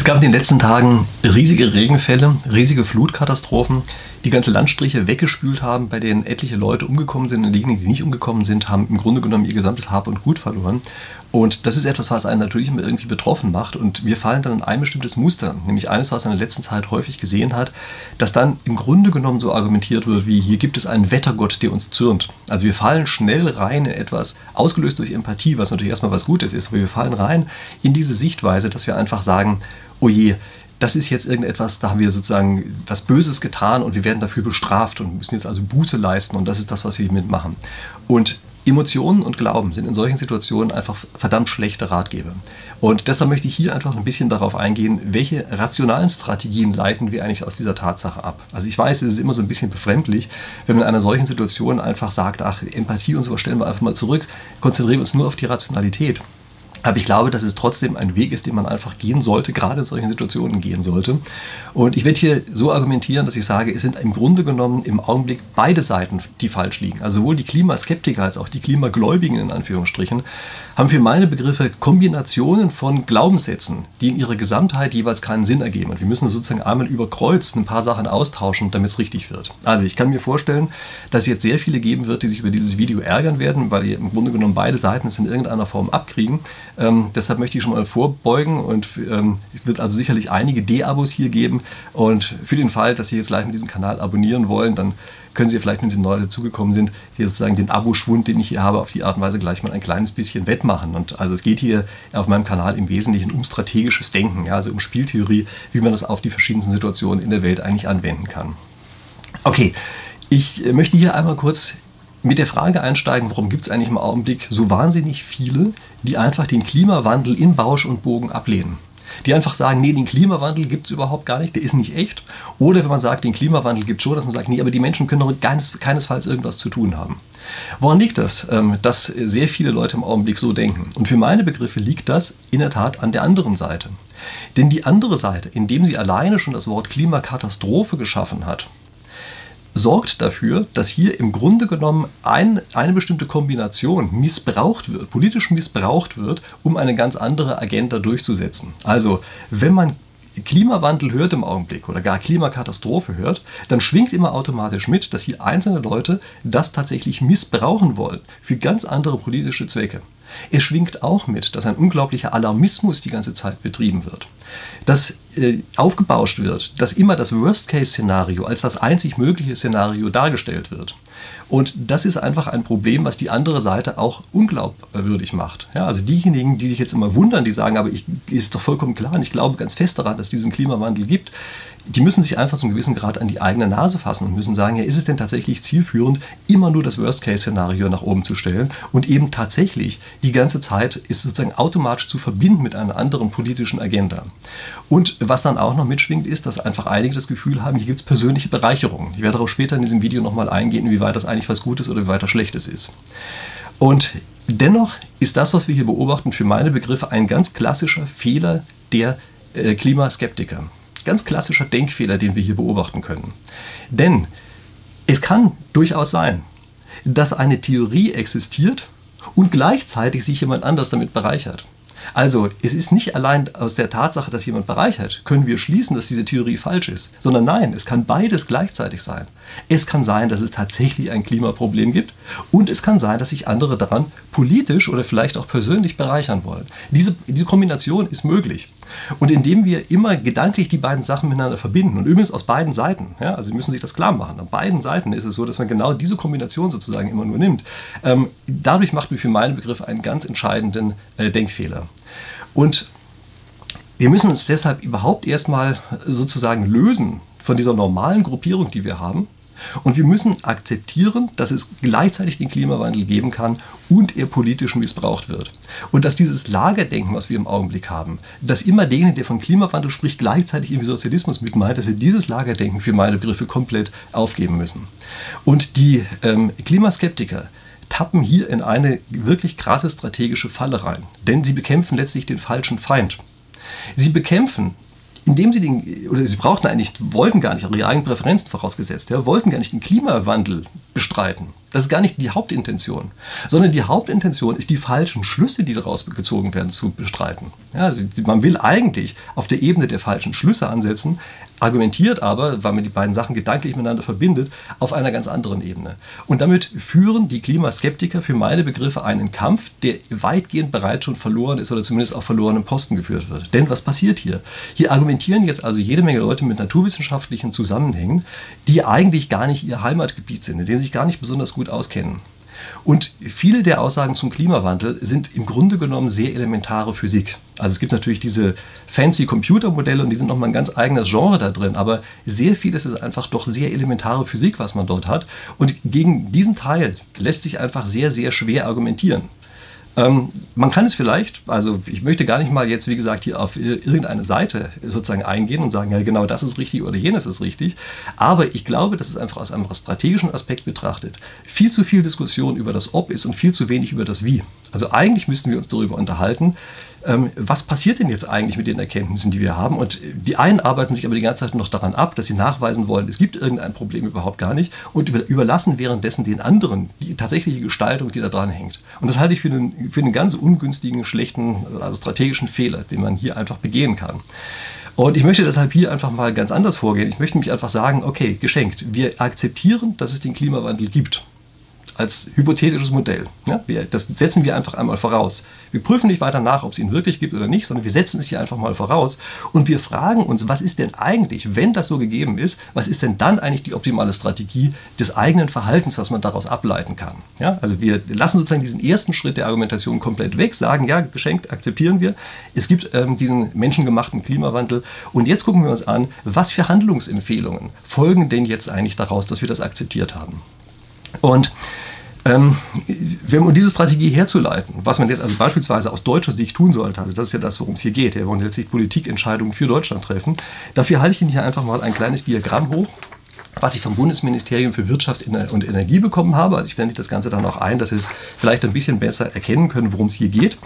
Es gab in den letzten Tagen riesige Regenfälle, riesige Flutkatastrophen, die ganze Landstriche weggespült haben, bei denen etliche Leute umgekommen sind und diejenigen, die nicht umgekommen sind, haben im Grunde genommen ihr gesamtes Hab und Gut verloren. Und das ist etwas, was einen natürlich immer irgendwie betroffen macht. Und wir fallen dann in ein bestimmtes Muster, nämlich eines, was man in der letzten Zeit häufig gesehen hat, dass dann im Grunde genommen so argumentiert wird, wie hier gibt es einen Wettergott, der uns zürnt. Also wir fallen schnell rein in etwas, ausgelöst durch Empathie, was natürlich erstmal was Gutes ist, aber wir fallen rein in diese Sichtweise, dass wir einfach sagen, oh je, das ist jetzt irgendetwas, da haben wir sozusagen was Böses getan und wir werden dafür bestraft und müssen jetzt also Buße leisten und das ist das, was wir hiermit machen. Und Emotionen und Glauben sind in solchen Situationen einfach verdammt schlechte Ratgeber. Und deshalb möchte ich hier einfach ein bisschen darauf eingehen, welche rationalen Strategien leiten wir eigentlich aus dieser Tatsache ab. Also ich weiß, es ist immer so ein bisschen befremdlich, wenn man in einer solchen Situation einfach sagt, ach, Empathie und sowas stellen wir einfach mal zurück, konzentrieren wir uns nur auf die Rationalität. Aber ich glaube, dass es trotzdem ein Weg ist, den man einfach gehen sollte, gerade in solchen Situationen gehen sollte. Und ich werde hier so argumentieren, dass ich sage, es sind im Grunde genommen im Augenblick beide Seiten, die falsch liegen. Also sowohl die Klimaskeptiker als auch die Klimagläubigen in Anführungsstrichen haben für meine Begriffe Kombinationen von Glaubenssätzen, die in ihrer Gesamtheit jeweils keinen Sinn ergeben. Und wir müssen sozusagen einmal über Kreuz ein paar Sachen austauschen, damit es richtig wird. Also ich kann mir vorstellen, dass es jetzt sehr viele geben wird, die sich über dieses Video ärgern werden, weil im Grunde genommen beide Seiten es in irgendeiner Form abkriegen. Ähm, deshalb möchte ich schon mal vorbeugen und ähm, es wird also sicherlich einige D-Abos hier geben. Und für den Fall, dass Sie jetzt gleich mit diesem Kanal abonnieren wollen, dann können Sie vielleicht, wenn Sie neu dazugekommen sind, hier sozusagen den Abo-Schwund, den ich hier habe, auf die Art und Weise gleich mal ein kleines bisschen wettmachen. Und also es geht hier auf meinem Kanal im Wesentlichen um strategisches Denken, ja, also um Spieltheorie, wie man das auf die verschiedensten Situationen in der Welt eigentlich anwenden kann. Okay, ich möchte hier einmal kurz mit der Frage einsteigen, warum gibt es eigentlich im Augenblick so wahnsinnig viele, die einfach den Klimawandel in Bausch und Bogen ablehnen die einfach sagen, nee, den Klimawandel gibt es überhaupt gar nicht, der ist nicht echt. Oder wenn man sagt, den Klimawandel gibt es schon, dass man sagt, nee, aber die Menschen können doch keines, keinesfalls irgendwas zu tun haben. Woran liegt das, ähm, dass sehr viele Leute im Augenblick so denken? Und für meine Begriffe liegt das in der Tat an der anderen Seite. Denn die andere Seite, indem sie alleine schon das Wort Klimakatastrophe geschaffen hat, sorgt dafür, dass hier im Grunde genommen ein, eine bestimmte Kombination missbraucht wird, politisch missbraucht wird, um eine ganz andere Agenda durchzusetzen. Also, wenn man Klimawandel hört im Augenblick oder gar Klimakatastrophe hört, dann schwingt immer automatisch mit, dass hier einzelne Leute das tatsächlich missbrauchen wollen für ganz andere politische Zwecke. Es schwingt auch mit, dass ein unglaublicher Alarmismus die ganze Zeit betrieben wird. Dass äh, aufgebauscht wird, dass immer das Worst-Case-Szenario als das einzig mögliche Szenario dargestellt wird. Und das ist einfach ein Problem, was die andere Seite auch unglaubwürdig macht. Ja, also diejenigen, die sich jetzt immer wundern, die sagen, aber ich ist doch vollkommen klar und ich glaube ganz fest daran, dass es diesen Klimawandel gibt, die müssen sich einfach zu einem gewissen Grad an die eigene Nase fassen und müssen sagen, ja, ist es denn tatsächlich zielführend, immer nur das Worst-Case-Szenario nach oben zu stellen und eben tatsächlich die ganze Zeit ist sozusagen automatisch zu verbinden mit einer anderen politischen Agenda. Und was dann auch noch mitschwingt, ist, dass einfach einige das Gefühl haben, hier gibt es persönliche Bereicherungen. Ich werde darauf später in diesem Video nochmal eingehen, wie weit das eigentlich was Gutes oder wie weit das Schlechtes ist. Und dennoch ist das, was wir hier beobachten, für meine Begriffe ein ganz klassischer Fehler der äh, Klimaskeptiker. Ganz klassischer Denkfehler, den wir hier beobachten können. Denn es kann durchaus sein, dass eine Theorie existiert und gleichzeitig sich jemand anders damit bereichert. Also, es ist nicht allein aus der Tatsache, dass jemand bereichert, können wir schließen, dass diese Theorie falsch ist, sondern nein, es kann beides gleichzeitig sein. Es kann sein, dass es tatsächlich ein Klimaproblem gibt und es kann sein, dass sich andere daran politisch oder vielleicht auch persönlich bereichern wollen. Diese, diese Kombination ist möglich. Und indem wir immer gedanklich die beiden Sachen miteinander verbinden und übrigens aus beiden Seiten, ja, also Sie müssen sich das klar machen, an beiden Seiten ist es so, dass man genau diese Kombination sozusagen immer nur nimmt. Ähm, dadurch macht man für meinen Begriff einen ganz entscheidenden äh, Denkfehler. Und wir müssen uns deshalb überhaupt erstmal sozusagen lösen von dieser normalen Gruppierung, die wir haben und wir müssen akzeptieren, dass es gleichzeitig den Klimawandel geben kann und er politisch missbraucht wird. Und dass dieses Lagerdenken, was wir im Augenblick haben, dass immer derjenige, der von Klimawandel spricht, gleichzeitig irgendwie Sozialismus mit meint, dass wir dieses Lagerdenken für meine Begriffe komplett aufgeben müssen. Und die ähm, Klimaskeptiker, tappen hier in eine wirklich krasse strategische Falle rein. Denn sie bekämpfen letztlich den falschen Feind. Sie bekämpfen indem sie den, oder sie brauchten eigentlich, wollten gar nicht, ihre eigenen Präferenzen vorausgesetzt, ja, wollten gar nicht den Klimawandel bestreiten. Das ist gar nicht die Hauptintention, sondern die Hauptintention ist, die falschen Schlüsse, die daraus gezogen werden, zu bestreiten. Ja, also man will eigentlich auf der Ebene der falschen Schlüsse ansetzen, argumentiert aber, weil man die beiden Sachen gedanklich miteinander verbindet, auf einer ganz anderen Ebene. Und damit führen die Klimaskeptiker für meine Begriffe einen Kampf, der weitgehend bereits schon verloren ist oder zumindest auf verlorenen Posten geführt wird. Denn was passiert hier? Hier argumentieren jetzt also jede Menge Leute mit naturwissenschaftlichen Zusammenhängen, die eigentlich gar nicht ihr Heimatgebiet sind, in denen sie sich gar nicht besonders gut auskennen. Und viele der Aussagen zum Klimawandel sind im Grunde genommen sehr elementare Physik. Also es gibt natürlich diese fancy Computermodelle und die sind nochmal ein ganz eigenes Genre da drin, aber sehr vieles ist einfach doch sehr elementare Physik, was man dort hat. Und gegen diesen Teil lässt sich einfach sehr, sehr schwer argumentieren. Ähm, man kann es vielleicht, also ich möchte gar nicht mal jetzt, wie gesagt, hier auf irgendeine Seite sozusagen eingehen und sagen, ja genau das ist richtig oder jenes ist richtig, aber ich glaube, dass es einfach aus einem strategischen Aspekt betrachtet viel zu viel Diskussion über das Ob ist und viel zu wenig über das Wie. Also eigentlich müssten wir uns darüber unterhalten, ähm, was passiert denn jetzt eigentlich mit den Erkenntnissen, die wir haben? Und die einen arbeiten sich aber die ganze Zeit noch daran ab, dass sie nachweisen wollen, es gibt irgendein Problem überhaupt gar nicht und überlassen währenddessen den anderen die tatsächliche Gestaltung, die da dran hängt. Und das halte ich für einen, für einen ganz ungünstigen, schlechten, also strategischen Fehler, den man hier einfach begehen kann. Und ich möchte deshalb hier einfach mal ganz anders vorgehen. Ich möchte mich einfach sagen, okay, geschenkt. Wir akzeptieren, dass es den Klimawandel gibt als hypothetisches Modell. Ja, wir, das setzen wir einfach einmal voraus. Wir prüfen nicht weiter nach, ob es ihn wirklich gibt oder nicht, sondern wir setzen es hier einfach mal voraus und wir fragen uns, was ist denn eigentlich, wenn das so gegeben ist, was ist denn dann eigentlich die optimale Strategie des eigenen Verhaltens, was man daraus ableiten kann. Ja, also wir lassen sozusagen diesen ersten Schritt der Argumentation komplett weg, sagen, ja, geschenkt, akzeptieren wir. Es gibt ähm, diesen menschengemachten Klimawandel und jetzt gucken wir uns an, was für Handlungsempfehlungen folgen denn jetzt eigentlich daraus, dass wir das akzeptiert haben. Und ähm, um diese Strategie herzuleiten, was man jetzt also beispielsweise aus deutscher Sicht tun sollte, also das ist ja das, worum es hier geht, wir wollen letztlich Politikentscheidungen für Deutschland treffen, dafür halte ich Ihnen hier einfach mal ein kleines Diagramm hoch was ich vom Bundesministerium für Wirtschaft und Energie bekommen habe. Also ich blende das Ganze dann auch ein, dass Sie es vielleicht ein bisschen besser erkennen können, worum es hier geht.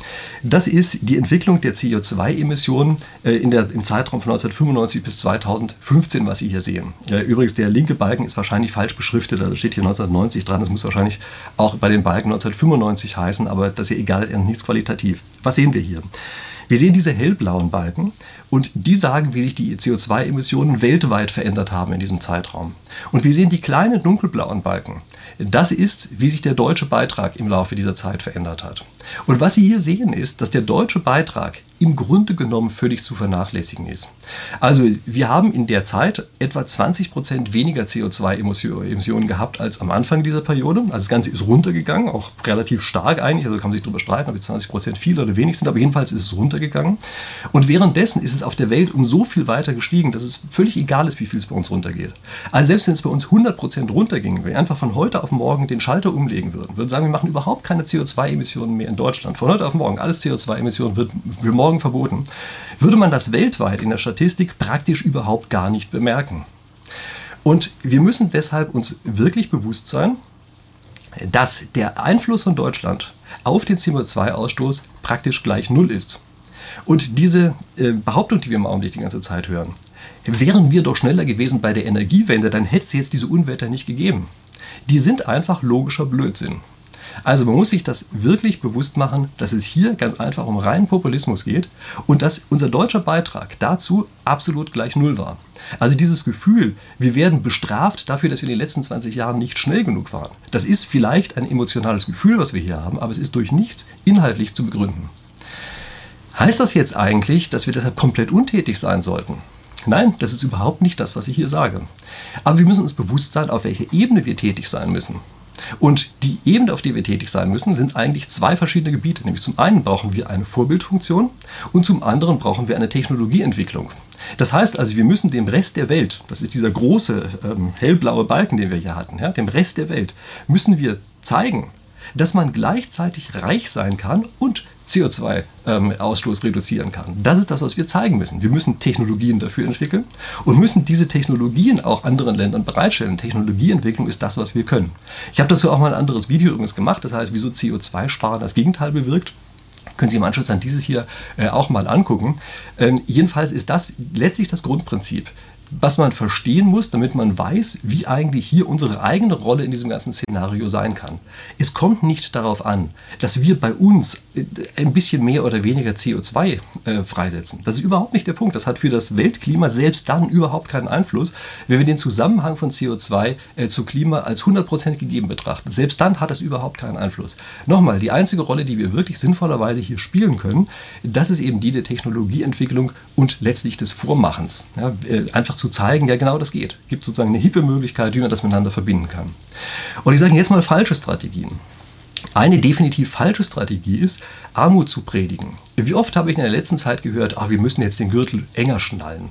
Das ist die Entwicklung der CO2-Emissionen äh, im Zeitraum von 1995 bis 2015, was Sie hier sehen. Übrigens, der linke Balken ist wahrscheinlich falsch beschriftet. Also steht hier 1990 dran. Das muss wahrscheinlich auch bei den Balken 1995 heißen, aber das ist ja egal, nichts qualitativ. Was sehen wir hier? Wir sehen diese hellblauen Balken und die sagen, wie sich die CO2-Emissionen weltweit verändert haben in diesem Zeitraum. Und wir sehen die kleinen dunkelblauen Balken. Das ist, wie sich der deutsche Beitrag im Laufe dieser Zeit verändert hat. Und was Sie hier sehen, ist, dass der deutsche Beitrag im Grunde genommen völlig zu vernachlässigen ist. Also wir haben in der Zeit etwa 20 Prozent weniger CO2-Emissionen gehabt als am Anfang dieser Periode. Also das Ganze ist runtergegangen, auch relativ stark eigentlich. Also kann man sich darüber streiten, ob die 20 Prozent viel oder wenig sind, aber jedenfalls ist es runtergegangen. Und währenddessen ist es auf der Welt um so viel weiter gestiegen, dass es völlig egal ist, wie viel es bei uns runtergeht. Also selbst wenn es bei uns 100 Prozent runterging, wenn wir einfach von heute auf morgen den Schalter umlegen würden, würden sagen, wir machen überhaupt keine CO2-Emissionen mehr in Deutschland. Von heute auf morgen, alles CO2-Emissionen wird für morgen morgen verboten, würde man das weltweit in der Statistik praktisch überhaupt gar nicht bemerken. Und wir müssen deshalb uns wirklich bewusst sein, dass der Einfluss von Deutschland auf den CO2-Ausstoß praktisch gleich null ist. Und diese äh, Behauptung, die wir im Augenblick die ganze Zeit hören, wären wir doch schneller gewesen bei der Energiewende, dann hätte es jetzt diese Unwetter nicht gegeben. Die sind einfach logischer Blödsinn. Also man muss sich das wirklich bewusst machen, dass es hier ganz einfach um reinen Populismus geht und dass unser deutscher Beitrag dazu absolut gleich Null war. Also dieses Gefühl, wir werden bestraft dafür, dass wir in den letzten 20 Jahren nicht schnell genug waren. Das ist vielleicht ein emotionales Gefühl, was wir hier haben, aber es ist durch nichts inhaltlich zu begründen. Heißt das jetzt eigentlich, dass wir deshalb komplett untätig sein sollten? Nein, das ist überhaupt nicht das, was ich hier sage. Aber wir müssen uns bewusst sein, auf welcher Ebene wir tätig sein müssen. Und die Ebene, auf der wir tätig sein müssen, sind eigentlich zwei verschiedene Gebiete. Nämlich zum einen brauchen wir eine Vorbildfunktion und zum anderen brauchen wir eine Technologieentwicklung. Das heißt also, wir müssen dem Rest der Welt, das ist dieser große ähm, hellblaue Balken, den wir hier hatten, ja, dem Rest der Welt, müssen wir zeigen, dass man gleichzeitig reich sein kann und CO2-Ausstoß ähm, reduzieren kann. Das ist das, was wir zeigen müssen. Wir müssen Technologien dafür entwickeln und müssen diese Technologien auch anderen Ländern bereitstellen. Technologieentwicklung ist das, was wir können. Ich habe dazu auch mal ein anderes Video übrigens gemacht, das heißt, wieso CO2-Sparen das Gegenteil bewirkt können Sie im Anschluss an dieses hier äh, auch mal angucken. Ähm, jedenfalls ist das letztlich das Grundprinzip was man verstehen muss, damit man weiß, wie eigentlich hier unsere eigene Rolle in diesem ganzen Szenario sein kann. Es kommt nicht darauf an, dass wir bei uns äh, ein bisschen mehr oder weniger CO2 äh, freisetzen. Das ist überhaupt nicht der Punkt. Das hat für das Weltklima selbst dann überhaupt keinen Einfluss, wenn wir den Zusammenhang von CO2 äh, zu Klima als 100% gegeben betrachten. Selbst dann hat es überhaupt keinen Einfluss. Nochmal, die einzige Rolle, die wir wirklich sinnvollerweise hier spielen können, das ist eben die der Technologieentwicklung und letztlich des Vormachens. Ja, äh, einfach zu zeigen, ja genau das geht. Es gibt sozusagen eine hippe Möglichkeit, wie man das miteinander verbinden kann. Und ich sage jetzt mal falsche Strategien. Eine definitiv falsche Strategie ist, Armut zu predigen. Wie oft habe ich in der letzten Zeit gehört, ah, wir müssen jetzt den Gürtel enger schnallen.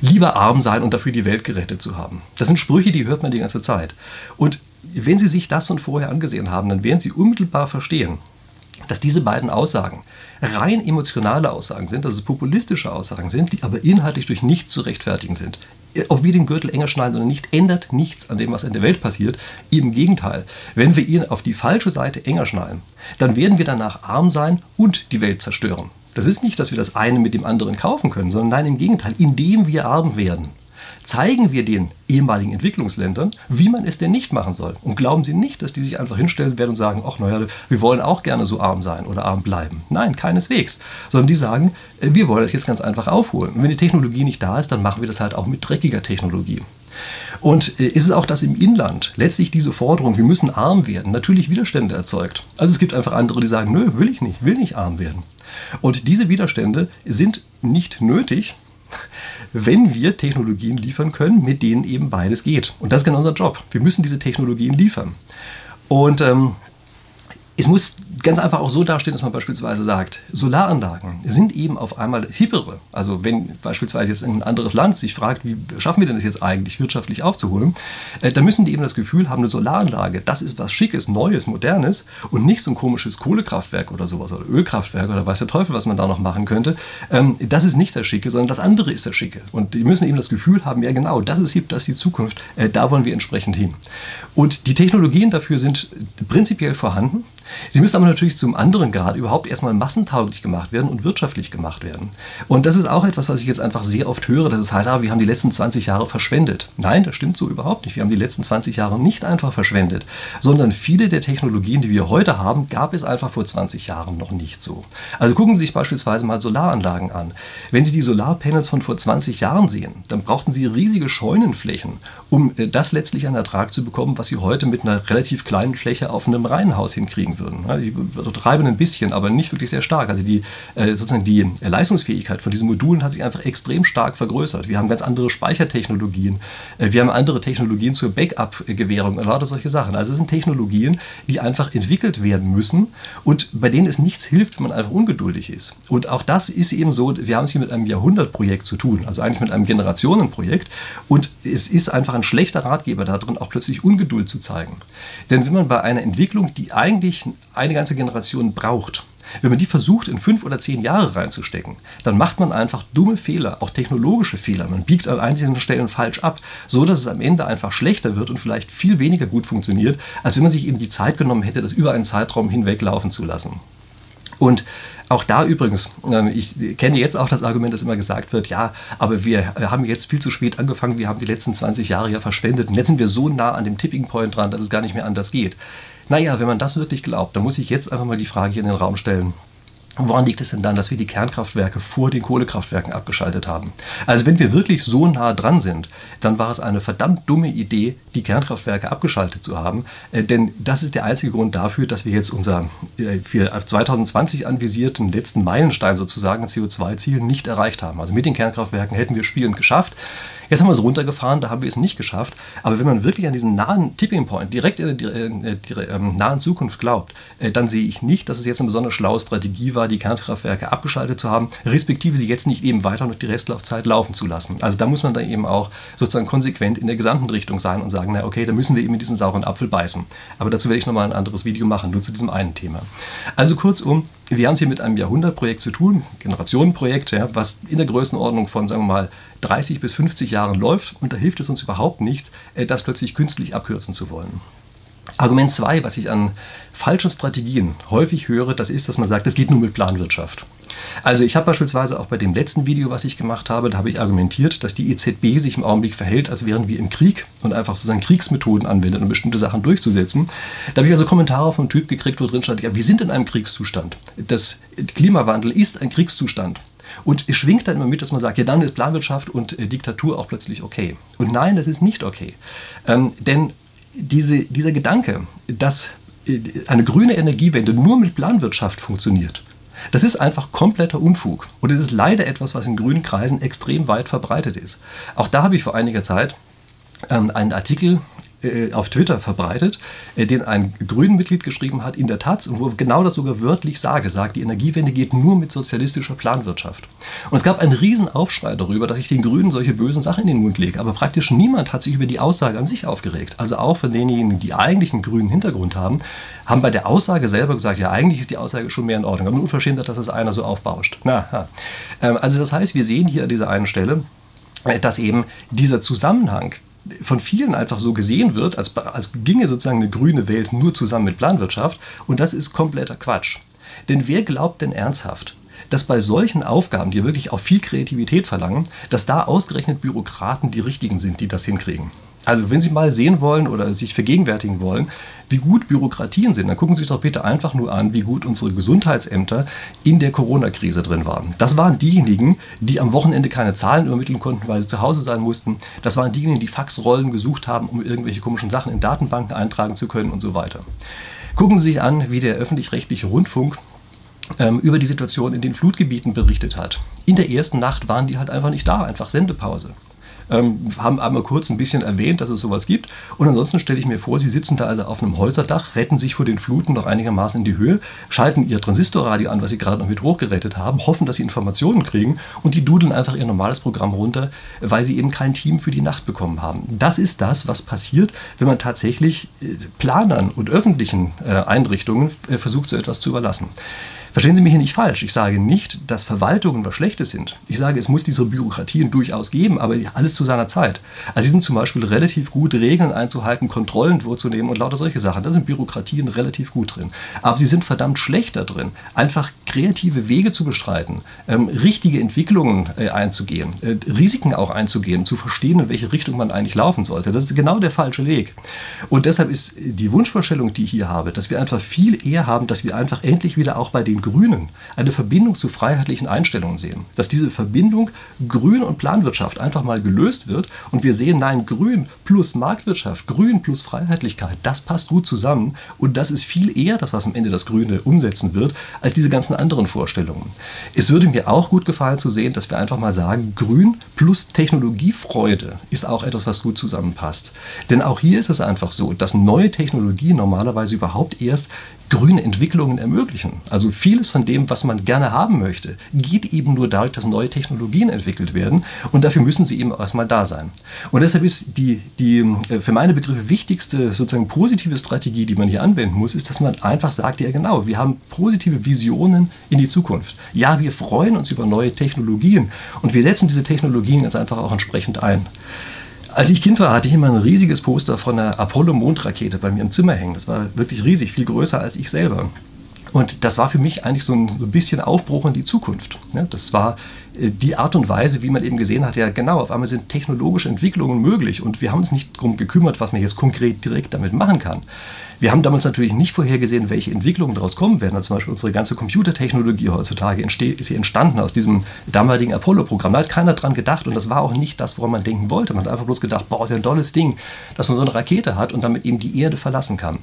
Lieber arm sein und dafür die Welt gerettet zu haben. Das sind Sprüche, die hört man die ganze Zeit. Und wenn Sie sich das von vorher angesehen haben, dann werden Sie unmittelbar verstehen, dass diese beiden Aussagen rein emotionale Aussagen sind, dass es populistische Aussagen sind, die aber inhaltlich durch nichts zu rechtfertigen sind. Ob wir den Gürtel enger schneiden oder nicht, ändert nichts an dem, was in der Welt passiert. Im Gegenteil, wenn wir ihn auf die falsche Seite enger schneiden, dann werden wir danach arm sein und die Welt zerstören. Das ist nicht, dass wir das eine mit dem anderen kaufen können, sondern nein, im Gegenteil, indem wir arm werden zeigen wir den ehemaligen Entwicklungsländern, wie man es denn nicht machen soll. Und glauben Sie nicht, dass die sich einfach hinstellen werden und sagen, ach naja, wir wollen auch gerne so arm sein oder arm bleiben. Nein, keineswegs. Sondern die sagen, äh, wir wollen das jetzt ganz einfach aufholen. Und wenn die Technologie nicht da ist, dann machen wir das halt auch mit dreckiger Technologie. Und äh, ist es auch, dass im Inland letztlich diese Forderung, wir müssen arm werden, natürlich Widerstände erzeugt. Also es gibt einfach andere, die sagen, nö, will ich nicht, will nicht arm werden. Und diese Widerstände sind nicht nötig, wenn wir Technologien liefern können, mit denen eben beides geht. Und das ist genau unser Job. Wir müssen diese Technologien liefern. Und ähm, es muss ganz einfach auch so dastehen, dass man beispielsweise sagt, Solaranlagen sind eben auf einmal hippere. Also wenn beispielsweise jetzt ein anderes Land sich fragt, wie schaffen wir denn das jetzt eigentlich wirtschaftlich aufzuholen, äh, dann müssen die eben das Gefühl haben, eine Solaranlage, das ist was Schickes, Neues, Modernes und nicht so ein komisches Kohlekraftwerk oder sowas oder Ölkraftwerk oder weiß der Teufel, was man da noch machen könnte. Ähm, das ist nicht das Schicke, sondern das andere ist das Schicke. Und die müssen eben das Gefühl haben, ja genau, das ist hip, das ist die Zukunft, äh, da wollen wir entsprechend hin. Und die Technologien dafür sind prinzipiell vorhanden. Sie müssen aber natürlich zum anderen Grad überhaupt erstmal massentauglich gemacht werden und wirtschaftlich gemacht werden. Und das ist auch etwas, was ich jetzt einfach sehr oft höre, dass es heißt, ah, wir haben die letzten 20 Jahre verschwendet. Nein, das stimmt so überhaupt nicht. Wir haben die letzten 20 Jahre nicht einfach verschwendet, sondern viele der Technologien, die wir heute haben, gab es einfach vor 20 Jahren noch nicht so. Also gucken Sie sich beispielsweise mal Solaranlagen an. Wenn Sie die Solarpanels von vor 20 Jahren sehen, dann brauchten Sie riesige Scheunenflächen, um äh, das letztlich an Ertrag zu bekommen, was Sie heute mit einer relativ kleinen Fläche auf einem Reihenhaus hinkriegen würden. Ich übertreibe ein bisschen, aber nicht wirklich sehr stark. Also die, äh, sozusagen die Leistungsfähigkeit von diesen Modulen hat sich einfach extrem stark vergrößert. Wir haben ganz andere Speichertechnologien. Äh, wir haben andere Technologien zur Backup-Gewährung lauter solche Sachen. Also es sind Technologien, die einfach entwickelt werden müssen und bei denen es nichts hilft, wenn man einfach ungeduldig ist. Und auch das ist eben so, wir haben es hier mit einem Jahrhundertprojekt zu tun, also eigentlich mit einem Generationenprojekt. Und es ist einfach ein schlechter Ratgeber darin, auch plötzlich Ungeduld zu zeigen. Denn wenn man bei einer Entwicklung, die eigentlich eine ganze Generation braucht, wenn man die versucht, in fünf oder zehn Jahre reinzustecken, dann macht man einfach dumme Fehler, auch technologische Fehler. Man biegt an einigen Stellen falsch ab, so dass es am Ende einfach schlechter wird und vielleicht viel weniger gut funktioniert, als wenn man sich eben die Zeit genommen hätte, das über einen Zeitraum hinweg laufen zu lassen. Und auch da übrigens, ähm, ich kenne jetzt auch das Argument, dass immer gesagt wird, ja, aber wir haben jetzt viel zu spät angefangen, wir haben die letzten 20 Jahre ja verschwendet und jetzt sind wir so nah an dem Tipping Point dran, dass es gar nicht mehr anders geht. Naja, wenn man das wirklich glaubt, dann muss ich jetzt einfach mal die Frage hier in den Raum stellen. Woran liegt es denn dann, dass wir die Kernkraftwerke vor den Kohlekraftwerken abgeschaltet haben? Also wenn wir wirklich so nah dran sind, dann war es eine verdammt dumme Idee, die Kernkraftwerke abgeschaltet zu haben. Äh, denn das ist der einzige Grund dafür, dass wir jetzt unser äh, für 2020 anvisierten letzten Meilenstein sozusagen CO2-Ziel nicht erreicht haben. Also mit den Kernkraftwerken hätten wir spielend geschafft. Jetzt haben wir es runtergefahren, da haben wir es nicht geschafft. Aber wenn man wirklich an diesen nahen Tipping Point direkt in der äh, ähm, nahen Zukunft glaubt, äh, dann sehe ich nicht, dass es jetzt eine besonders schlaue Strategie war, die Kernkraftwerke abgeschaltet zu haben, respektive sie jetzt nicht eben weiter noch die Restlaufzeit laufen zu lassen. Also da muss man dann eben auch sozusagen konsequent in der gesamten Richtung sein und sagen, na okay, da müssen wir eben in diesen sauren Apfel beißen. Aber dazu werde ich nochmal ein anderes Video machen, nur zu diesem einen Thema. Also kurzum, wir haben es hier mit einem Jahrhundertprojekt zu tun, Generationenprojekt, ja, was in der Größenordnung von, sagen wir mal, 30 bis 50 Jahren läuft. Und da hilft es uns überhaupt nichts, äh, das plötzlich künstlich abkürzen zu wollen. Argument 2, was ich an falschen Strategien häufig höre, das ist, dass man sagt, es geht nur mit Planwirtschaft. Also ich habe beispielsweise auch bei dem letzten Video, was ich gemacht habe, da habe ich argumentiert, dass die EZB sich im Augenblick verhält, als wären wir im Krieg und einfach sozusagen Kriegsmethoden anwendet, um bestimmte Sachen durchzusetzen. Da habe ich also Kommentare vom Typ gekriegt, wo drin stand, ja, wir sind in einem Kriegszustand. Das Klimawandel ist ein Kriegszustand. Und es schwingt dann immer mit, dass man sagt, ja, dann ist Planwirtschaft und äh, Diktatur auch plötzlich okay. Und nein, das ist nicht okay. Ähm, denn diese, dieser Gedanke, dass äh, eine grüne Energiewende nur mit Planwirtschaft funktioniert, das ist einfach kompletter Unfug. Und es ist leider etwas, was in grünen Kreisen extrem weit verbreitet ist. Auch da habe ich vor einiger Zeit ähm, einen Artikel äh, auf Twitter verbreitet, äh, den ein Grünen-Mitglied geschrieben hat in der Taz und wo genau das sogar wörtlich sage, sagt, die Energiewende geht nur mit sozialistischer Planwirtschaft. Und es gab einen riesen Aufschrei darüber, dass ich den Grünen solche bösen Sachen in den Mund lege. Aber praktisch niemand hat sich über die Aussage an sich aufgeregt. Also auch von denjenigen, die eigentlich einen grünen Hintergrund haben, haben bei der Aussage selber gesagt, ja, eigentlich ist die Aussage schon mehr in Ordnung. Aber nur unverschämt, dass das einer so aufbauscht. Na. Ähm, also das heißt, wir sehen hier an dieser einen Stelle, äh, dass eben dieser Zusammenhang von vielen einfach so gesehen wird, als, als ginge sozusagen eine grüne Welt nur zusammen mit Planwirtschaft. Und das ist kompletter Quatsch. Denn wer glaubt denn ernsthaft, dass bei solchen Aufgaben, die wirklich auch viel Kreativität verlangen, dass da ausgerechnet Bürokraten die richtigen sind, die das hinkriegen? Also wenn Sie mal sehen wollen oder sich vergegenwärtigen wollen, wie gut Bürokratien sind, dann gucken Sie sich doch bitte einfach nur an, wie gut unsere Gesundheitsämter in der Corona-Krise drin waren. Das waren diejenigen, die am Wochenende keine Zahlen übermitteln konnten, weil sie zu Hause sein mussten. Das waren diejenigen, die Faxrollen gesucht haben, um irgendwelche komischen Sachen in Datenbanken eintragen zu können und so weiter. Gucken Sie sich an, wie der öffentlich-rechtliche Rundfunk ähm, über die Situation in den Flutgebieten berichtet hat. In der ersten Nacht waren die halt einfach nicht da, einfach Sendepause ähm, haben einmal kurz ein bisschen erwähnt, dass es sowas gibt. Und ansonsten stelle ich mir vor, sie sitzen da also auf einem Häuserdach, retten sich vor den Fluten noch einigermaßen in die Höhe, schalten ihr Transistorradio an, was sie gerade noch mit hochgerettet haben, hoffen, dass sie Informationen kriegen und die dudeln einfach ihr normales Programm runter, weil sie eben kein Team für die Nacht bekommen haben. Das ist das, was passiert, wenn man tatsächlich äh, Planern und öffentlichen äh, Einrichtungen äh, versucht, so etwas zu überlassen. Verstehen Sie mich hier nicht falsch. Ich sage nicht, dass Verwaltungen was Schlechtes sind. Ich sage, es muss diese Bürokratien durchaus geben, aber alles zu seiner Zeit. Also sie sind zum Beispiel relativ gut, Regeln einzuhalten, Kontrollen vorzunehmen und lauter solche Sachen. Da sind Bürokratien relativ gut drin. Aber sie sind verdammt schlecht da drin, einfach kreative Wege zu bestreiten, ähm, richtige Entwicklungen äh, einzugehen, äh, Risiken auch einzugehen, zu verstehen, in welche Richtung man eigentlich laufen sollte. Das ist genau der falsche Weg. Und deshalb ist die Wunschvorstellung, die ich hier habe, dass wir einfach viel eher haben, dass wir einfach endlich wieder auch bei den Grünen eine Verbindung zu freiheitlichen Einstellungen sehen. Dass diese Verbindung Grün und Planwirtschaft einfach mal gelöst wird und wir sehen, nein, Grün plus Marktwirtschaft, Grün plus Freiheitlichkeit, das passt gut zusammen und das ist viel eher das, was am Ende das Grüne umsetzen wird, als diese ganzen anderen Vorstellungen. Es würde mir auch gut gefallen zu sehen, dass wir einfach mal sagen, Grün plus Technologiefreude ist auch etwas, was gut zusammenpasst. Denn auch hier ist es einfach so, dass neue Technologien normalerweise überhaupt erst grüne Entwicklungen ermöglichen. Also vieles von dem, was man gerne haben möchte, geht eben nur dadurch, dass neue Technologien entwickelt werden und dafür müssen sie eben erstmal da sein. Und deshalb ist die, die äh, für meine Begriffe wichtigste sozusagen positive Strategie, die man hier anwenden muss, ist, dass man einfach sagt, ja genau, wir haben positive Visionen in die Zukunft. Ja, wir freuen uns über neue Technologien und wir setzen diese Technologien ganz einfach auch entsprechend ein. Als ich Kind war, hatte ich immer ein riesiges Poster von einer Apollo-Mondrakete bei mir im Zimmer hängen. Das war wirklich riesig, viel größer als ich selber. Und das war für mich eigentlich so ein, so ein bisschen Aufbruch in die Zukunft. Ja, das war äh, die Art und Weise, wie man eben gesehen hat, ja genau, auf einmal sind technologische Entwicklungen möglich und wir haben uns nicht darum gekümmert, was man jetzt konkret direkt damit machen kann. Wir haben damals natürlich nicht vorhergesehen, welche Entwicklungen daraus kommen werden. Also zum Beispiel unsere ganze Computertechnologie heutzutage ist hier entstanden aus diesem damaligen Apollo-Programm. Da hat keiner dran gedacht und das war auch nicht das, woran man denken wollte. Man hat einfach bloß gedacht, boah, ist ja ein tolles Ding, dass man so eine Rakete hat und damit eben die Erde verlassen kann.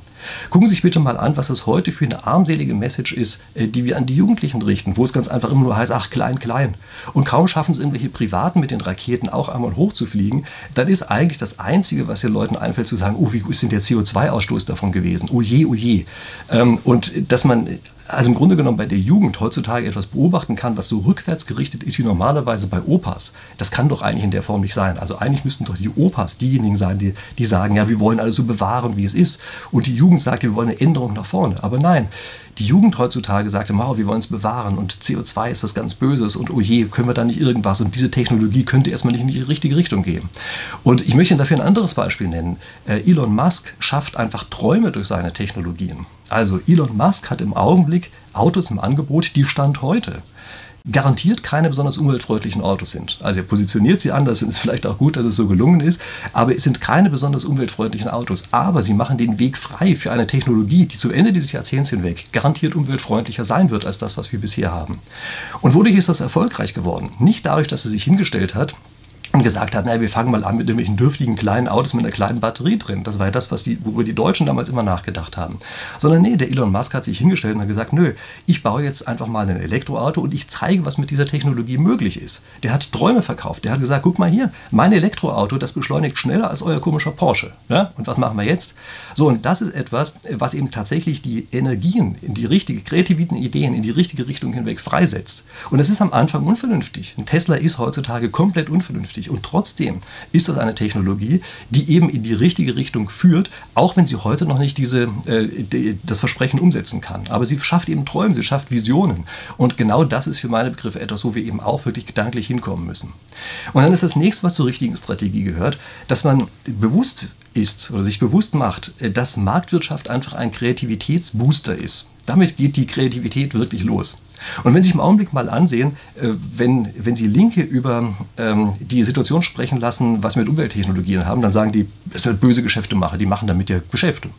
Gucken Sie sich bitte mal an, was es heute für eine armselige Message ist, äh, die wir an die Jugendlichen richten, wo es ganz einfach immer nur heißt, ach, klein, klein. Und kaum schaffen es irgendwelche Privaten mit den Raketen auch einmal hochzufliegen, dann ist eigentlich das Einzige, was den Leuten einfällt, zu sagen, oh, wie ist denn der CO2-Ausstoß davon gewesen? gewesen. Oje, oje. Ähm, und dass man also im Grunde genommen bei der Jugend heutzutage etwas beobachten kann, was so rückwärts gerichtet ist wie normalerweise bei Opas. Das kann doch eigentlich in der Form nicht sein. Also eigentlich müssten doch die Opas diejenigen sein, die, die sagen, ja, wir wollen alles so bewahren, wie es ist. Und die Jugend sagt, wir wollen eine Änderung nach vorne. Aber nein, die Jugend heutzutage sagt immer, oh, wir wollen es bewahren und CO2 ist was ganz Böses und oh je, können wir da nicht irgendwas und diese Technologie könnte erstmal nicht in die richtige Richtung gehen. Und ich möchte dafür ein anderes Beispiel nennen. Äh, Elon Musk schafft einfach Träume durch seine Technologien. Also Elon Musk hat im Augenblick Autos im Angebot, die Stand heute garantiert keine besonders umweltfreundlichen Autos sind. Also er positioniert sie anders, ist vielleicht auch gut, dass es so gelungen ist, aber es sind keine besonders umweltfreundlichen Autos. Aber sie machen den Weg frei für eine Technologie, die zum Ende dieses Jahrzehnts hinweg garantiert umweltfreundlicher sein wird als das, was wir bisher haben. Und wodurch ist das erfolgreich geworden? Nicht dadurch, dass er sich hingestellt hat und gesagt hat, naja, wir fangen mal an mit irgendwelchen dürftigen kleinen Autos mit einer kleinen Batterie drin. Das war ja das, was die, worüber die Deutschen damals immer nachgedacht haben. Sondern nee, der Elon Musk hat sich hingestellt und hat gesagt, nö, ich baue jetzt einfach mal ein Elektroauto und ich zeige, was mit dieser Technologie möglich ist. Der hat Träume verkauft. Der hat gesagt, guck mal hier, mein Elektroauto, das beschleunigt schneller als euer komischer Porsche. Ja? Und was machen wir jetzt? So, und das ist etwas, was eben tatsächlich die Energien in die richtige, kreativen Ideen in die richtige Richtung hinweg freisetzt. Und das ist am Anfang unvernünftig. Ein Tesla ist heutzutage komplett unvernünftig wichtig. Und trotzdem ist das eine Technologie, die eben in die richtige Richtung führt, auch wenn sie heute noch nicht diese, äh, das Versprechen umsetzen kann. Aber sie schafft eben Träume, sie schafft Visionen. Und genau das ist für meine Begriffe etwas, wo wir eben auch wirklich gedanklich hinkommen müssen. Und dann ist das nächste, was zur richtigen Strategie gehört, dass man bewusst ist oder sich bewusst macht, äh, dass Marktwirtschaft einfach ein Kreativitätsbooster ist. Damit geht die Kreativität wirklich los. Und wenn Sie sich im Augenblick mal ansehen, äh, wenn, wenn Sie Linke über ähm, die Situation sprechen lassen, was wir mit Umwelttechnologien haben, dann sagen die, das sind böse Geschäftemacher, die machen damit ja Geschäfte.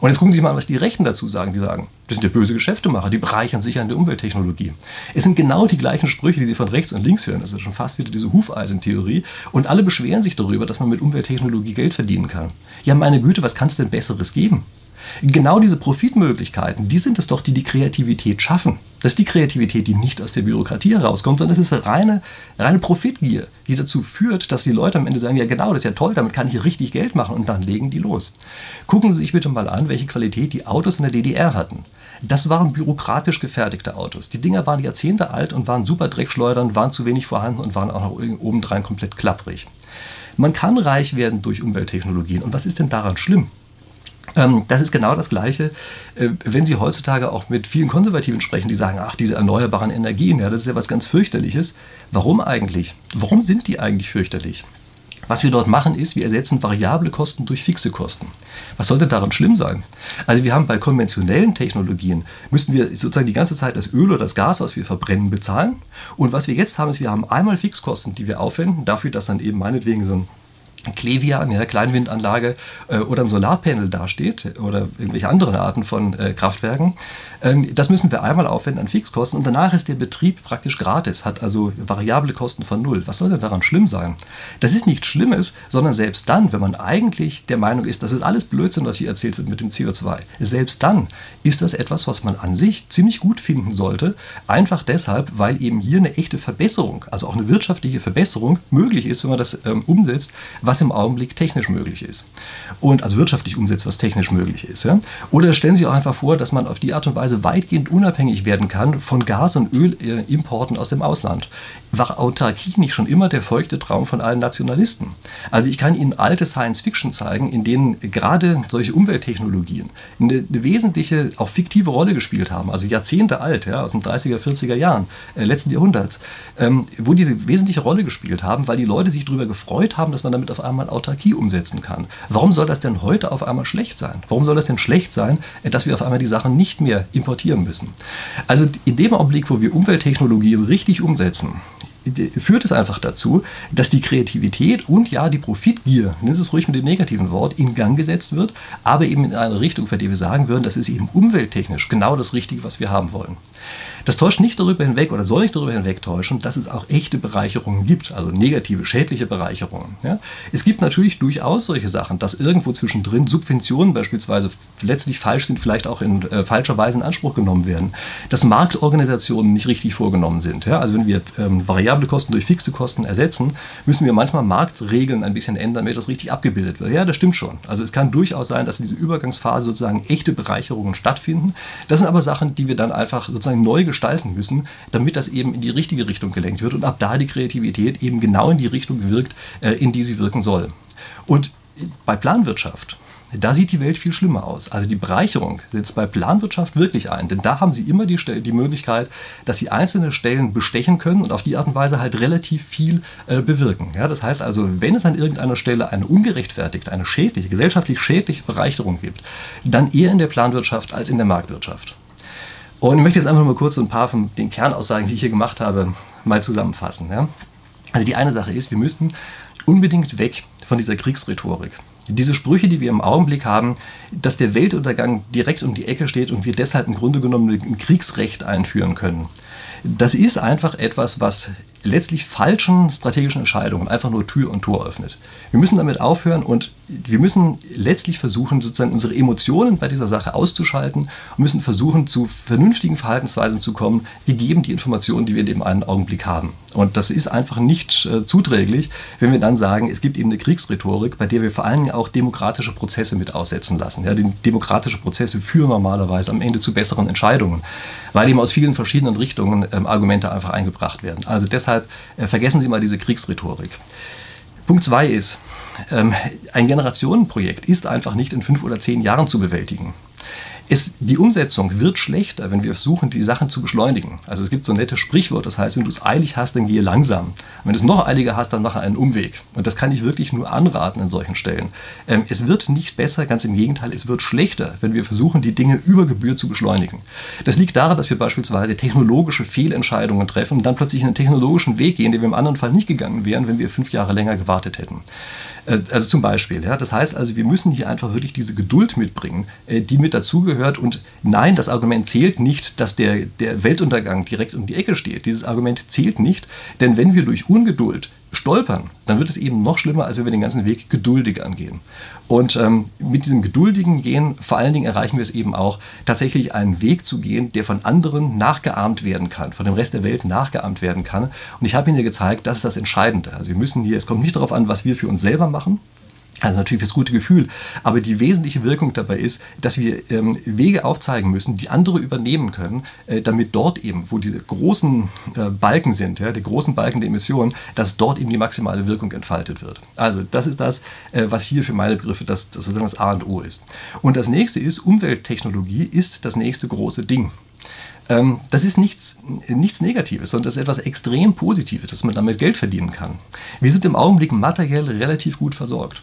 Und jetzt gucken Sie sich mal an, was die Rechten dazu sagen. Die sagen, das sind ja böse Geschäftemacher, die bereichern sich an der Umwelttechnologie. Es sind genau die gleichen Sprüche, die Sie von rechts und links hören. Das ist schon fast wieder diese Hufeisentheorie. Und alle beschweren sich darüber, dass man mit Umwelttechnologie Geld verdienen kann. Ja, meine Güte, was kann es denn Besseres geben? Genau diese Profitmöglichkeiten, die sind es doch, die die Kreativität schaffen. Das ist die Kreativität, die nicht aus der Bürokratie herauskommt, sondern es ist reine, reine Profitgier, die dazu führt, dass die Leute am Ende sagen, ja genau, das ist ja toll, damit kann ich richtig Geld machen und dann legen die los. Gucken Sie sich bitte mal an, welche Qualität die Autos in der DDR hatten. Das waren bürokratisch gefertigte Autos. Die Dinger waren Jahrzehnte alt und waren super Dreckschleudern, waren zu wenig vorhanden und waren auch noch obendrein komplett klapprig. Man kann reich werden durch Umwelttechnologien. Und was ist denn daran schlimm? Ähm, das ist genau das Gleiche, äh, wenn Sie heutzutage auch mit vielen Konservativen sprechen, die sagen, ach, diese erneuerbaren Energien, ja, das ist ja was ganz fürchterliches. Warum eigentlich? Warum sind die eigentlich fürchterlich? Was wir dort machen ist, wir ersetzen variable Kosten durch fixe Kosten. Was sollte daran schlimm sein? Also wir haben bei konventionellen Technologien, müssen wir sozusagen die ganze Zeit das Öl oder das Gas, was wir verbrennen, bezahlen. Und was wir jetzt haben, ist, wir haben einmal Fixkosten, die wir aufwenden, dafür, dass dann eben meinetwegen so ein Klevian, ja, Kleinwindanlage äh, oder ein Solarpanel dasteht oder irgendwelche anderen Arten von äh, Kraftwerken. Ähm, das müssen wir einmal aufwenden an Fixkosten und danach ist der Betrieb praktisch gratis, hat also variable Kosten von null. Was soll denn daran schlimm sein? Das ist nichts Schlimmes, sondern selbst dann, wenn man eigentlich der Meinung ist, das ist alles Blödsinn, was hier erzählt wird mit dem CO2, selbst dann ist das etwas, was man an sich ziemlich gut finden sollte, einfach deshalb, weil eben hier eine echte Verbesserung, also auch eine wirtschaftliche Verbesserung möglich ist, wenn man das ähm, umsetzt, was was im Augenblick technisch möglich ist. Und also wirtschaftlich umsetzt, was technisch möglich ist. Ja? Oder stellen Sie auch einfach vor, dass man auf die Art und Weise weitgehend unabhängig werden kann von Gas- und Ölimporten aus dem Ausland. War Autarkie nicht schon immer der feuchte Traum von allen Nationalisten? Also ich kann Ihnen alte Science-Fiction zeigen, in denen gerade solche Umwelttechnologien eine, wesentliche, auch fiktive Rolle gespielt haben, also Jahrzehnte alt, ja, aus den 30er, 40er Jahren äh, letzten Jahrhunderts, ähm, wo die eine wesentliche Rolle gespielt haben, weil die Leute sich darüber gefreut haben, dass man damit auf einmal Autarkie umsetzen kann. Warum soll das denn heute auf einmal schlecht sein? Warum soll das denn schlecht sein, dass wir auf einmal die Sachen nicht mehr importieren müssen? Also in dem Augenblick, wo wir Umwelttechnologie richtig umsetzen, führt es einfach dazu, dass die Kreativität und ja die Profitgier, nennen Sie es ruhig mit dem negativen Wort, in Gang gesetzt wird, aber eben in eine Richtung, für die wir sagen würden, das ist eben umwelttechnisch genau das Richtige, was wir haben wollen. Das täuscht nicht darüber hinweg oder soll nicht darüber hinwegtäuschen, dass es auch echte Bereicherungen gibt, also negative, schädliche Bereicherungen. Ja? Es gibt natürlich durchaus solche Sachen, dass irgendwo zwischendrin Subventionen beispielsweise letztlich falsch sind, vielleicht auch in äh, falscher Weise in Anspruch genommen werden, dass Marktorganisationen nicht richtig vorgenommen sind. Ja? Also wenn wir ähm, variable Kosten durch fixe Kosten ersetzen, müssen wir manchmal Marktregeln ein bisschen ändern, damit das richtig abgebildet wird. Ja, das stimmt schon. Also es kann durchaus sein, dass in dieser Übergangsphase sozusagen echte Bereicherungen stattfinden. Das sind aber Sachen, die wir dann einfach sozusagen neu gestalten müssen, damit das eben in die richtige Richtung gelenkt wird und ab da die Kreativität eben genau in die Richtung wirkt, äh, in die sie wirken soll. Und bei Planwirtschaft, da sieht die Welt viel schlimmer aus. Also die Bereicherung setzt bei Planwirtschaft wirklich ein, denn da haben Sie immer die, die Möglichkeit, dass Sie einzelne Stellen bestechen können und auf die Art und Weise halt relativ viel äh, bewirken. Ja, das heißt also, wenn es an irgendeiner Stelle eine ungerechtfertigte, eine schädliche, gesellschaftlich schädliche Bereicherung gibt, dann eher in der Planwirtschaft als in der Marktwirtschaft. Und ich möchte jetzt einfach mal kurz so ein paar von den Kernaussagen, die ich hier gemacht habe, mal zusammenfassen. Ja? Also die eine Sache ist, wir müssten unbedingt weg von dieser Kriegsrhetorik. Diese Sprüche, die wir im Augenblick haben, dass der Weltuntergang direkt um die Ecke steht und wir deshalb im Grunde genommen ein Kriegsrecht einführen können. Das ist einfach etwas, was letztlich falschen strategischen Entscheidungen einfach nur Tür und Tor öffnet. Wir müssen damit aufhören und wir müssen letztlich versuchen, sozusagen unsere Emotionen bei dieser Sache auszuschalten und müssen versuchen, zu vernünftigen Verhaltensweisen zu kommen, gegeben die Informationen, die wir in dem einen Augenblick haben. Und das ist einfach nicht äh, zuträglich, wenn wir dann sagen, es gibt eben eine Kriegsrhetorik, bei der wir vor allen Dingen auch demokratische Prozesse mit aussetzen lassen. Ja, die demokratische Prozesse führen normalerweise am Ende zu besseren Entscheidungen, weil eben aus vielen verschiedenen Richtungen ähm, Argumente einfach eingebracht werden. Also deshalb äh, vergessen Sie mal diese Kriegsrhetorik. Punkt zwei ist, ein Generationenprojekt ist einfach nicht in fünf oder zehn Jahren zu bewältigen. Es, die Umsetzung wird schlechter, wenn wir versuchen, die Sachen zu beschleunigen. Also es gibt so ein nettes Sprichwort, das heißt, wenn du es eilig hast, dann gehe langsam. Wenn du es noch eiliger hast, dann mache einen Umweg. Und das kann ich wirklich nur anraten in solchen Stellen. Ähm, es wird nicht besser, ganz im Gegenteil, es wird schlechter, wenn wir versuchen, die Dinge über Gebühr zu beschleunigen. Das liegt daran, dass wir beispielsweise technologische Fehlentscheidungen treffen und dann plötzlich einen technologischen Weg gehen, den wir im anderen Fall nicht gegangen wären, wenn wir fünf Jahre länger gewartet hätten. Äh, also zum Beispiel. Ja, das heißt also, wir müssen hier einfach wirklich diese Geduld mitbringen, äh, die mit dazugehört. Und nein, das Argument zählt nicht, dass der, der Weltuntergang direkt um die Ecke steht. Dieses Argument zählt nicht, denn wenn wir durch Ungeduld stolpern, dann wird es eben noch schlimmer, als wenn wir den ganzen Weg geduldig angehen. Und ähm, mit diesem geduldigen Gehen, vor allen Dingen erreichen wir es eben auch, tatsächlich einen Weg zu gehen, der von anderen nachgeahmt werden kann, von dem Rest der Welt nachgeahmt werden kann. Und ich habe Ihnen ja gezeigt, das ist das Entscheidende. Also wir müssen hier, es kommt nicht darauf an, was wir für uns selber machen, also natürlich fürs gute Gefühl. Aber die wesentliche Wirkung dabei ist, dass wir ähm, Wege aufzeigen müssen, die andere übernehmen können, äh, damit dort eben, wo diese großen äh, Balken sind, ja, die großen Balken der Emissionen, dass dort eben die maximale Wirkung entfaltet wird. Also das ist das, äh, was hier für meine Begriffe das, das sozusagen das A und O ist. Und das nächste ist, Umwelttechnologie ist das nächste große Ding. Ähm, das ist nichts, nichts Negatives, sondern das ist etwas extrem Positives, dass man damit Geld verdienen kann. Wir sind im Augenblick materiell relativ gut versorgt.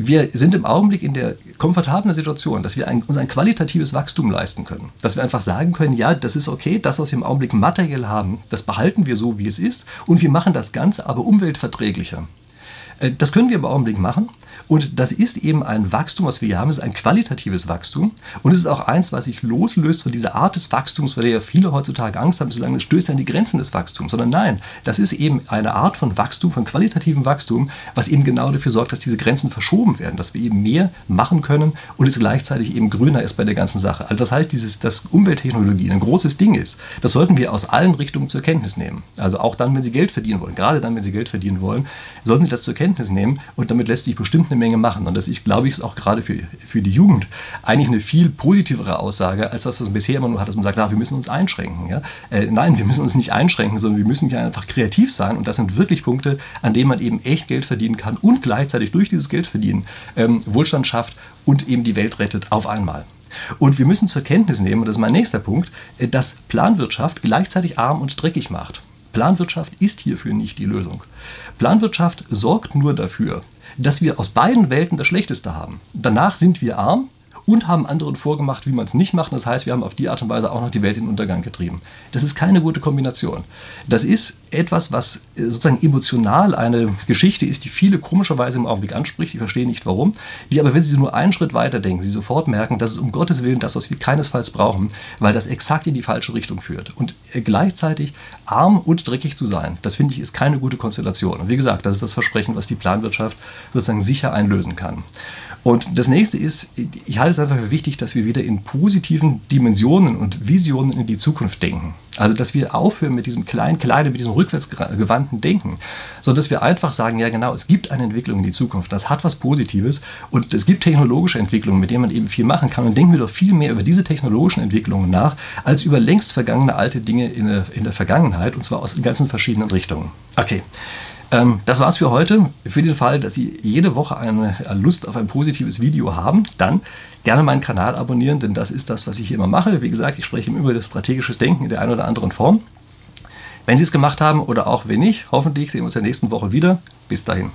Wir sind im Augenblick in der komfortablen Situation, dass wir ein, uns ein qualitatives Wachstum leisten können. Dass wir einfach sagen können, ja, das ist okay, das, was wir im Augenblick materiell haben, das behalten wir so, wie es ist und wir machen das Ganze aber umweltverträglicher. Äh, das können wir im Augenblick machen. Und das ist eben ein Wachstum, was wir hier haben, es ist ein qualitatives Wachstum. Und es ist auch eins, was sich loslöst von dieser Art des Wachstums, weil ja viele heutzutage Angst haben, zu sagen, es stößt an die Grenzen des Wachstums. Sondern nein, das ist eben eine Art von Wachstum, von qualitativem Wachstum, was eben genau dafür sorgt, dass diese Grenzen verschoben werden, dass wir eben mehr machen können und es gleichzeitig eben grüner ist bei der ganzen Sache. Also das heißt, dieses, dass Umwelttechnologie ein großes Ding ist, das sollten wir aus allen Richtungen zur Kenntnis nehmen. Also auch dann, wenn Sie Geld verdienen wollen, gerade dann, wenn Sie Geld verdienen wollen, sollten Sie das zur Kenntnis nehmen und damit lässt sich bestimmt eine Menge machen. Und das ist, glaube ich, auch gerade für, für die Jugend eigentlich eine viel positivere Aussage, als das, was man bisher immer nur hat, dass man sagt, ach, wir müssen uns einschränken. Ja? Äh, nein, wir müssen uns nicht einschränken, sondern wir müssen ja einfach kreativ sein. Und das sind wirklich Punkte, an denen man eben echt Geld verdienen kann und gleichzeitig durch dieses Geld verdienen ähm, Wohlstand schafft und eben die Welt rettet auf einmal. Und wir müssen zur Kenntnis nehmen, und das ist mein nächster Punkt, äh, dass Planwirtschaft gleichzeitig arm und dreckig macht. Planwirtschaft ist hierfür nicht die Lösung. Planwirtschaft sorgt nur dafür, dass wir aus beiden Welten das Schlechteste haben. Danach sind wir arm und haben anderen vorgemacht, wie man es nicht macht. Das heißt, wir haben auf die Art und Weise auch noch die Welt in den Untergang getrieben. Das ist keine gute Kombination. Das ist etwas, was äh, sozusagen emotional eine Geschichte ist, die viele komischerweise im Augenblick anspricht. Ich verstehe nicht warum. Die aber, wenn Sie nur einen Schritt weiter denken, Sie sofort merken, dass es um Gottes Willen das, was wir keinesfalls brauchen, weil das exakt in die falsche Richtung führt. Und äh, gleichzeitig arm und dreckig zu sein, das finde ich ist keine gute Konstellation. Und wie gesagt, das ist das Versprechen, was die Planwirtschaft sozusagen sicher einlösen kann. Und das nächste ist, ich halte es einfach für wichtig, dass wir wieder in positiven Dimensionen und Visionen in die Zukunft denken. Also, dass wir aufhören mit diesem kleinen, kleinen, mit diesem rückwärtsgewandten Denken, sondern dass wir einfach sagen, ja genau, es gibt eine Entwicklung in die Zukunft, das hat was Positives und es gibt technologische Entwicklungen, mit denen man eben viel machen kann. Und denken wir doch viel mehr über diese technologischen Entwicklungen nach, als über längst vergangene alte Dinge in der, in der Vergangenheit und zwar aus ganzen verschiedenen Richtungen. Okay. Ähm, das war's für heute. Für den Fall, dass Sie jede Woche eine Lust auf ein positives Video haben, dann gerne meinen Kanal abonnieren, denn das ist das, was ich hier immer mache. Wie gesagt, ich spreche immer über das strategische Denken in der einen oder anderen Form. Wenn Sie es gemacht haben oder auch wenn nicht, hoffentlich sehen wir uns in der nächsten Woche wieder. Bis dahin.